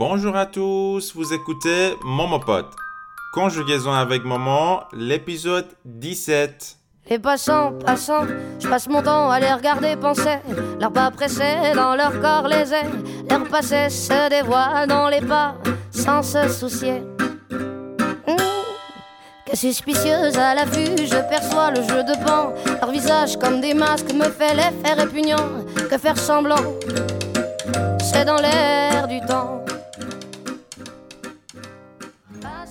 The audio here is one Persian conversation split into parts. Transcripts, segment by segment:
Bonjour à tous, vous écoutez Momopod. Conjugaison avec Momo, l'épisode 17. Les passants, passants, je passe mon temps à les regarder penser. Leurs pas pressés dans leur corps les ailes. Leur passé se dévoile dans les pas sans se soucier. Que suspicieuse à la vue, je perçois le jeu de pan. Leur visage comme des masques me fait l'effet répugnant. Que faire semblant, c'est dans l'air du temps.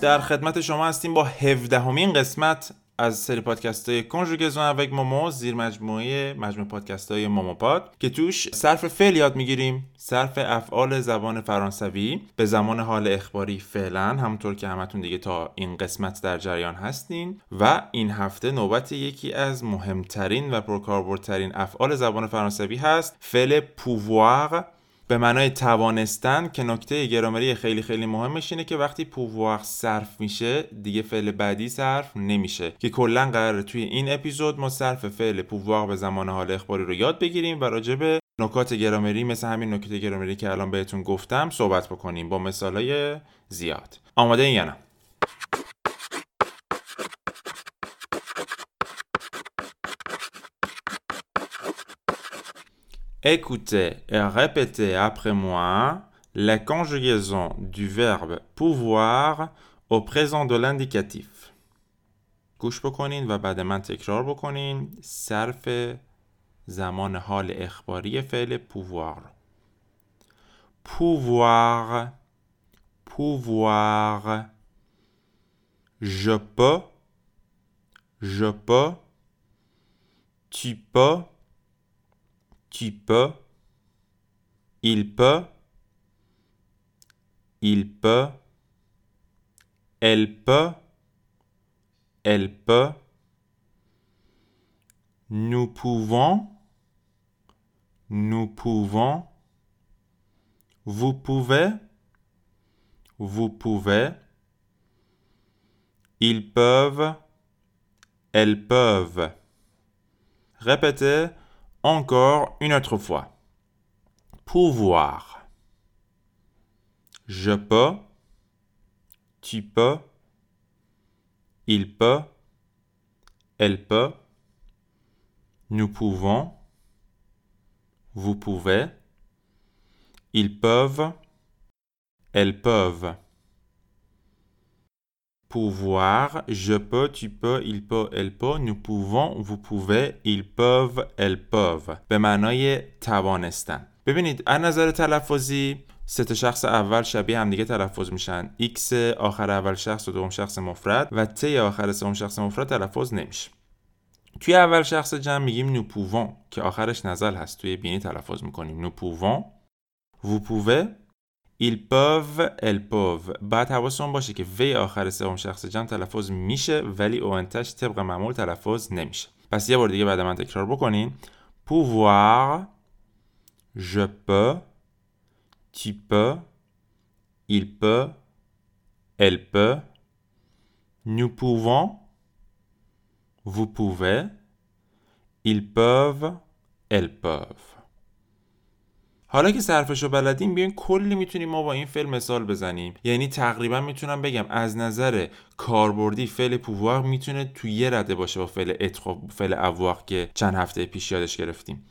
در خدمت شما هستیم با 17 همین قسمت از سری پادکست های کنجوگزون اوک مومو زیر مجموعه مجموعه پادکست های موموپاد که توش صرف فعل یاد می‌گیریم صرف افعال زبان فرانسوی به زمان حال اخباری فعلا همونطور که همتون دیگه تا این قسمت در جریان هستین. و این هفته نوبت یکی از مهمترین و پرکاربردترین افعال زبان فرانسوی هست فعل پووار به معنای توانستن که نکته گرامری خیلی خیلی مهمش اینه که وقتی پووار صرف میشه دیگه فعل بعدی صرف نمیشه. که کلا قراره توی این اپیزود ما صرف فعل پووار به زمان حال اخباری رو یاد بگیریم و راجع به نکات گرامری مثل همین نکته گرامری که الان بهتون گفتم صحبت بکنیم با مثالای زیاد. آماده این یا نه؟ Écoutez et répétez après moi la conjugaison du verbe pouvoir au présent de l'indicatif. گوش بکنین و بعد من تکرار بکنین صرف زمان حال اخباری فعل pouvoir pouvoir pouvoir je peux je peux tu peux tu peux, il peut, il peut, elle peut, elle peut, nous pouvons, nous pouvons, vous pouvez, vous pouvez, ils peuvent, elles peuvent. Répétez encore une autre fois. Pouvoir. Je peux. Tu peux. Il peut. Elle peut. Nous pouvons. Vous pouvez. Ils peuvent. Elles peuvent. Pouvoir, je peux, tu peux, il peut, elle peut, nous pouvons, vous pouvez, ils peuvent, elles peuvent. به معنای توانستن ببینید از نظر تلفظی سه تا شخص اول شبیه همدیگه تلفظ میشن X آخر اول شخص و دوم شخص مفرد و T آخر سوم شخص مفرد تلفظ نمیشه توی اول شخص جمع میگیم نو که آخرش نزل هست توی بینی تلفظ می‌کنیم نو پوون vous pouvez ils peuvent elles peuvent بعد حواسمون باشه که وی آخر سوم شخص جمع تلفظ میشه ولی اونتش طبق معمول تلفظ نمیشه پس یه بار دیگه بعد من تکرار بکنین pouvoir je peux tu peux il peut elle peut nous pouvons vous pouvez ils peuvent elles peuvent حالا که صرفش رو بلدیم بیاین کلی می‌تونیم ما با این فعل مثال بزنیم. یعنی تقریبا می‌تونم بگم از نظر کاربردی فعل پووار می‌تونه تو یه رده باشه با فعل اتخو فعل اواق که چند هفته پیش یادش گرفتیم.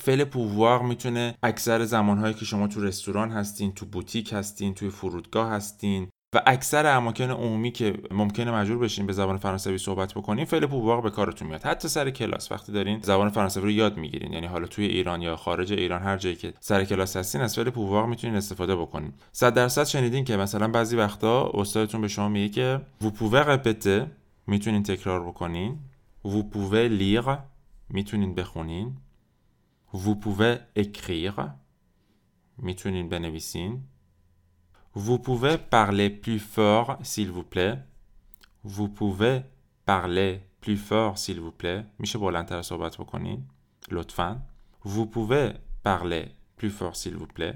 فعل پووار می‌تونه اکثر زمانهایی که شما تو رستوران هستین تو بوتیک هستین توی فرودگاه هستین و اکثر اماکن عمومی که ممکنه مجبور بشین به زبان فرانسوی صحبت بکنین فعل پوواق به کارتون میاد. حتی سر کلاس وقتی دارین زبان فرانسوی رو یاد می‌گیرین. یعنی حالا توی ایران یا خارج ایران هر جایی که سر کلاس هستین از فعل پوواق می‌تونین استفاده بکنین. 100 درصد شنیدین که مثلا بعضی وقتا استادتون به شما میگه که vous pouvez répéter می‌تونین تکرار بکنین. Vous pouvez lire می‌تونین بخونین. Vous pouvez écrire می‌تونین بنویسین. Vous pouvez parler plus fort, s'il vous plaît. Vous pouvez parler plus fort, s'il vous plaît. میشه بلندتر صحبت بکنین لطفا. Vous pouvez parler plus fort, s'il vous plaît.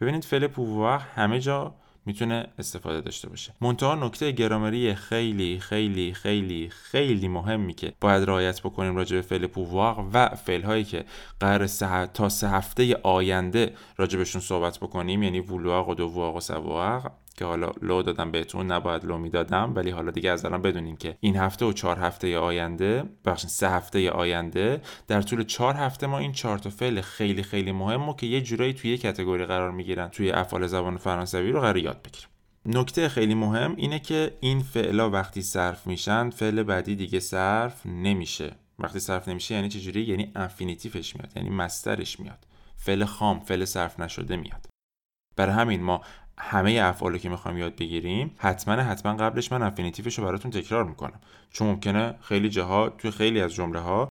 ببینید فعل pouvoir همه جا می‌تونه استفاده داشته باشه. منتها نکته گرامری خیلی خیلی خیلی خیلی مهمی که باید رعایت بکنیم راجع به فعل پوواق و فعل هایی که قرار تا سه هفته آینده راجع صحبت بکنیم یعنی وولواق و دوواق و سواق. که حالا لو دادم بهتون نباید لو می‌دادم. ولی حالا دیگه از الان بدونین که این هفته و چهار هفته آینده بخشین سه هفته آینده در طول چهار هفته ما این چهار تا فعل خیلی خیلی مهم و که یه جورایی توی یه کتگوری قرار می‌گیرن توی افعال زبان فرانسوی رو قرار یاد بگیریم. نکته خیلی مهم اینه که این فعلا وقتی صرف میشن فعل بعدی دیگه صرف نمیشه. وقتی صرف نمیشه یعنی چجوری یعنی انفینیتیفش میاد یعنی مسترش میاد. فعل خام فعل صرف نشده میاد. برای همین ما همه افعالی که می‌خوایم یاد بگیریم حتما حتما قبلش من انفینیتیفش رو براتون تکرار می‌کنم. چون ممکنه خیلی جاها توی خیلی از جمله ها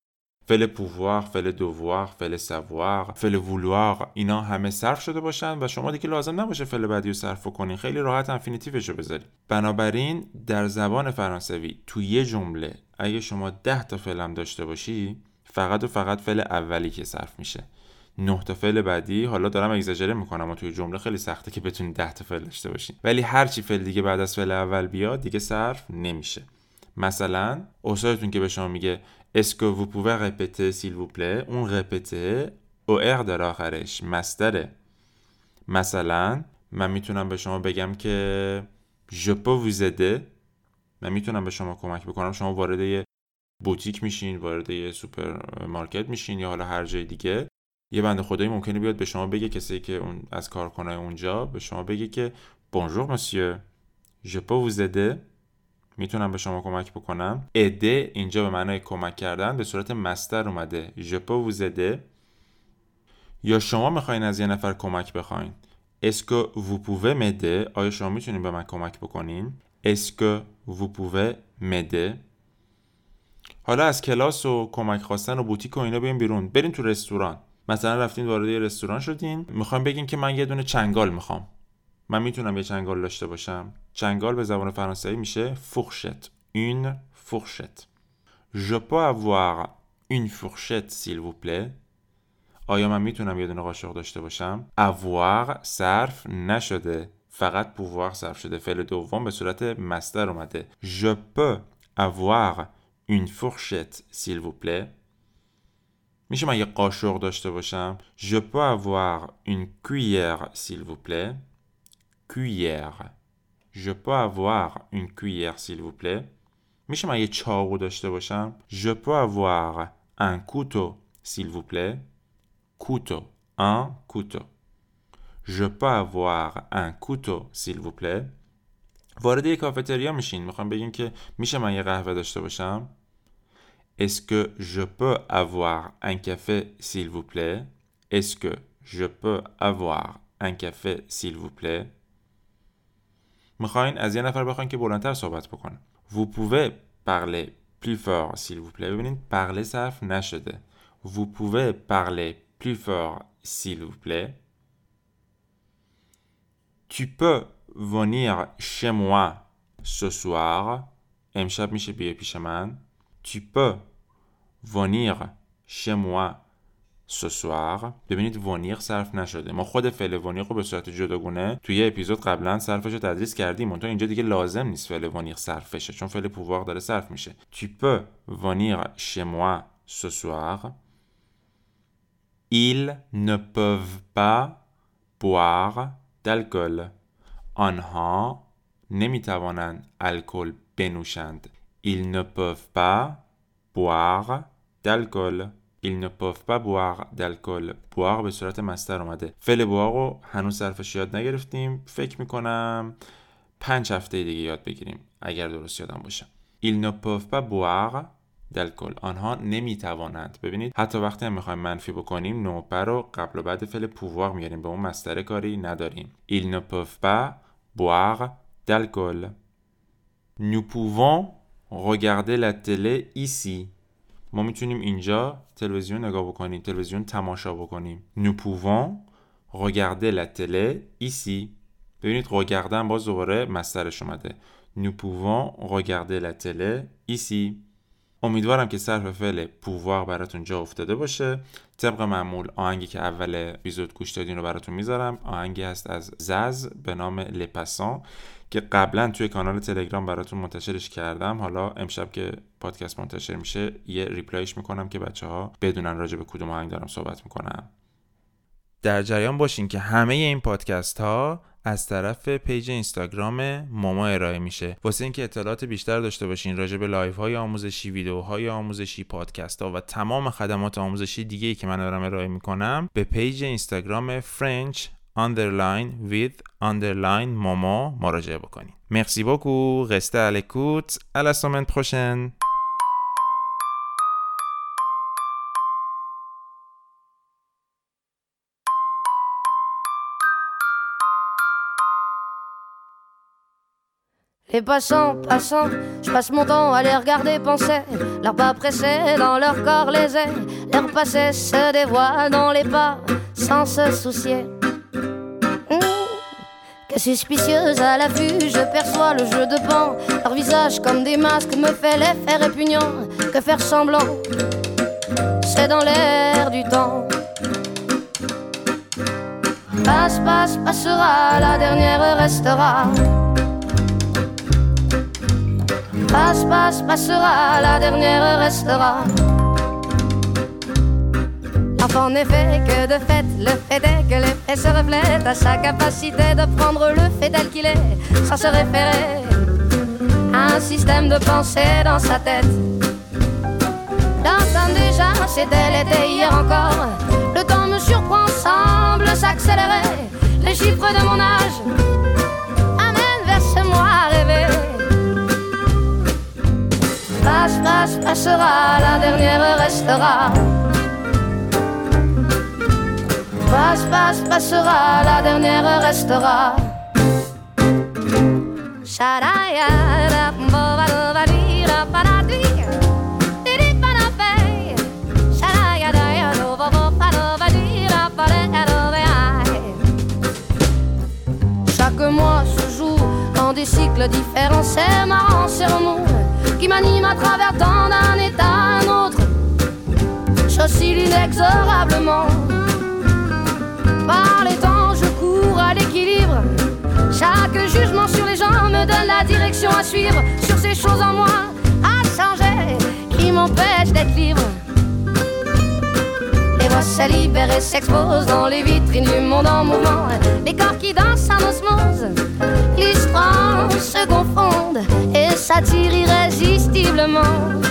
فعل پووار، فعل دووار، فعل سووار، فعل وولوار اینا همه صرف شده باشن و شما دیگه لازم نباشه فعل بعدی رو صرف کنین خیلی راحت انفینیتیفش رو بذارید بنابراین در زبان فرانسوی تو یه جمله اگه شما ده تا فعل داشته باشی فقط و فقط فعل اولی که صرف میشه. نه تا فعل بعدی حالا دارم اگزاجره می‌کنم و توی جمله خیلی سخته که بتونید 10 تا فعل داشته باشین. ولی هر چی فعل دیگه بعد از فعل اول بیاد دیگه صرف نمیشه. مثلا استادتون که به شما میگه est-ce que vous pouvez répéter s'il vous plaît? اون répéter e r در آخرش مصدره. مثلا من می‌تونم به شما بگم که vous aider من می‌تونم به شما کمک بکنم. شما وارد بوتیک میشین وارد یه سوپرمارکت میشین یا حالا هر جای دیگه. یه بنده خدایی ممکنه بیاد به شما بگه کسی که اون از کارکنای اونجا به شما بگه که بونژور مسیو peux vous می‌تونم به شما کمک بکنم. اده اینجا به معنای کمک کردن به صورت مستر اومده. Peux vous یا شما می‌خواین از یه نفر کمک بخواین. Est-ce que vous pouvez آیا شما می‌تونین به من کمک بکنین؟ Est-ce que vous pouvez حالا از کلاس و کمک خواستن و بوتیک و اینا بیاین بیرون. برین تو رستوران. مثلا رفتین وارد یه رستوران شدین. می‌خوام بگین که من یه دونه چنگال می‌خوام. من می‌تونم یه چنگال داشته باشم. چنگال به زبان فرانسوی میشه فورشت une fourchette. Je peux avoir une fourchette s'il vous plaît. آیا من می‌تونم یه دونه قاشق داشته باشم؟ Avoir صرف نشده. فقط pouvoir صرف شده. فعل دوم به صورت مستر اومده. Je peux avoir une fourchette s'il vous plaît. میشه من یه قاشق داشته باشم Je peux avoir une cuillère s'il vous plaît Cuillère Je peux avoir une cuillère s'il vous plaît میشه من یه چاقو داشته باشم Je peux avoir un couteau s'il vous plaît Couteau Un couteau Je peux avoir un couteau s'il vous plaît وارد یه کافتریا میشین می‌خوام بگین که میشه من یه قهوه داشته باشم Est-ce que je peux avoir un café, s'il vous plaît? Est-ce que je peux avoir un café, s'il vous plaît? Vous pouvez parler plus fort, s'il vous plaît. Vous pouvez parler plus fort, s'il vous plaît. Tu peux venir chez moi ce soir. Tu peux venir chez moi ce soir. ببینید ونیر صرف نشده ما خود فعل ونیر رو به صورت جداگونه توی اپیزود قبلا صرفش رو تدریس کردیم اونطور اینجا دیگه لازم نیست فعل ونیر صرف بشه چون فعل پوواق داره صرف میشه tu peux venir chez moi ce soir. Ils ne peuvent pas boire d'alcool. آنها نمی‌توانند الکل بنوشند ils ne peuvent pas boire d'alcool. Ils ne peuvent pas boire d'alcool. Boire به صورت مستر اومده. فعل boire رو هنوز صرفش یاد نگرفتیم. فکر می‌کنم پنج هفته دیگه یاد بگیریم. اگر درست یادم باشه. Ils ne peuvent pas boire d'alcool. آنها نمی‌توانند. ببینید حتی وقتی هم می‌خوایم منفی بکنیم نوپه رو قبل و بعد فعل pouvoir میاریم به اون مستر کاری نداریم. Ils ne peuvent pas boire d'alcool. Nous pouvons regarder la télé ici. ما می‌تونیم اینجا تلویزیون نگاه بکنیم تلویزیون تماشا بکنیم nous pouvons regarder la télé ici. ببینید regarder باز دوباره مسترش اومده nous pouvons regarder la télé ici. امیدوارم که صرف فعل پووار براتون جا افتاده باشه طبق معمول آهنگی که اول اپیزود گوش دادین رو براتون می‌ذارم آهنگی هست از زز به نام لپاسان که قبلا توی کانال تلگرام براتون منتشرش کردم. حالا امشب که پادکست منتشر میشه یه reply ش می‌کنم که بچه ها بدونن راجع به کدوم آهنگ دارم صحبت می‌کنم. در جریان باشین که همه این پادکست ها از طرف page اینستاگرام ماما ارائه میشه. واسه اینکه اطلاعات بیشتر داشته باشین راجع به live های آموزشی ویدیوهای آموزشی پادکست ها و تمام خدمات آموزشی دیگه ای که من دارم ارائه می‌کنم به page اینستاگرام فرنچ underline with underline ماما مراجعه بکنید مرسی بکو رسته الکوت à la Les passants, passants, je passe mon temps à les regarder penser. Leurs pas pressés dans leur corps les airs. L'air passé se dévoile dans les pas sans se soucier. Suspicieuse à la vue, je perçois le jeu de pan. Leur visage comme des masques me fait l'effet répugnant. Que faire semblant, c'est dans l'air du temps. Passe, passe, passera, la dernière restera. Passe, passe, passera, la dernière restera. En effet, que de fait, le fait est que l'effet se reflète à sa capacité de prendre le fait tel qu'il est, sans se référer à un système de pensée dans sa tête. Dans déjà, c'était l'été hier encore. Le temps me surprend, semble s'accélérer. Les chiffres de mon âge amènent vers ce moi rêver. Passe, passe, passera, la dernière restera. Passe, passe, passera, la dernière restera. Chaque mois se joue dans des cycles différents, c'est marrant, c'est remous qui m'anime à travers tant d'un état à un autre. J'oscille inexorablement. Par les temps, je cours à l'équilibre. Chaque jugement sur les gens me donne la direction à suivre. Sur ces choses en moi à changer qui m'empêchent d'être libre. Les voix se libèrent et s'exposent dans les vitrines du monde en mouvement. Les corps qui dansent en osmose. L'histoire se confondent et s'attirent irrésistiblement.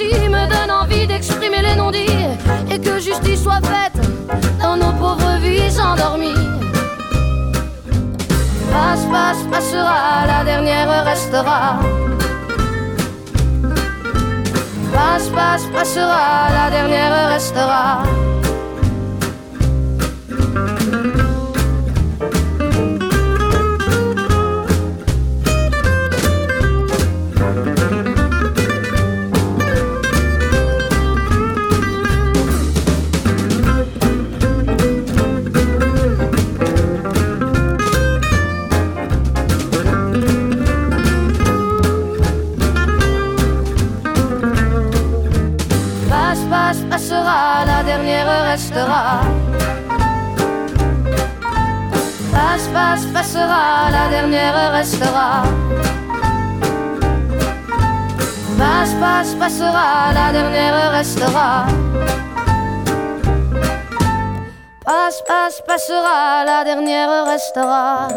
Me donne envie d'exprimer les non-dits et que justice soit faite dans nos pauvres vies endormies. Passe, passe, passera, la dernière restera. Passe, passe, passera, la dernière restera. Passe, passe, passera, la dernière restera. Passe, passe, passera, la dernière restera. Passe, passe, passera, la dernière restera.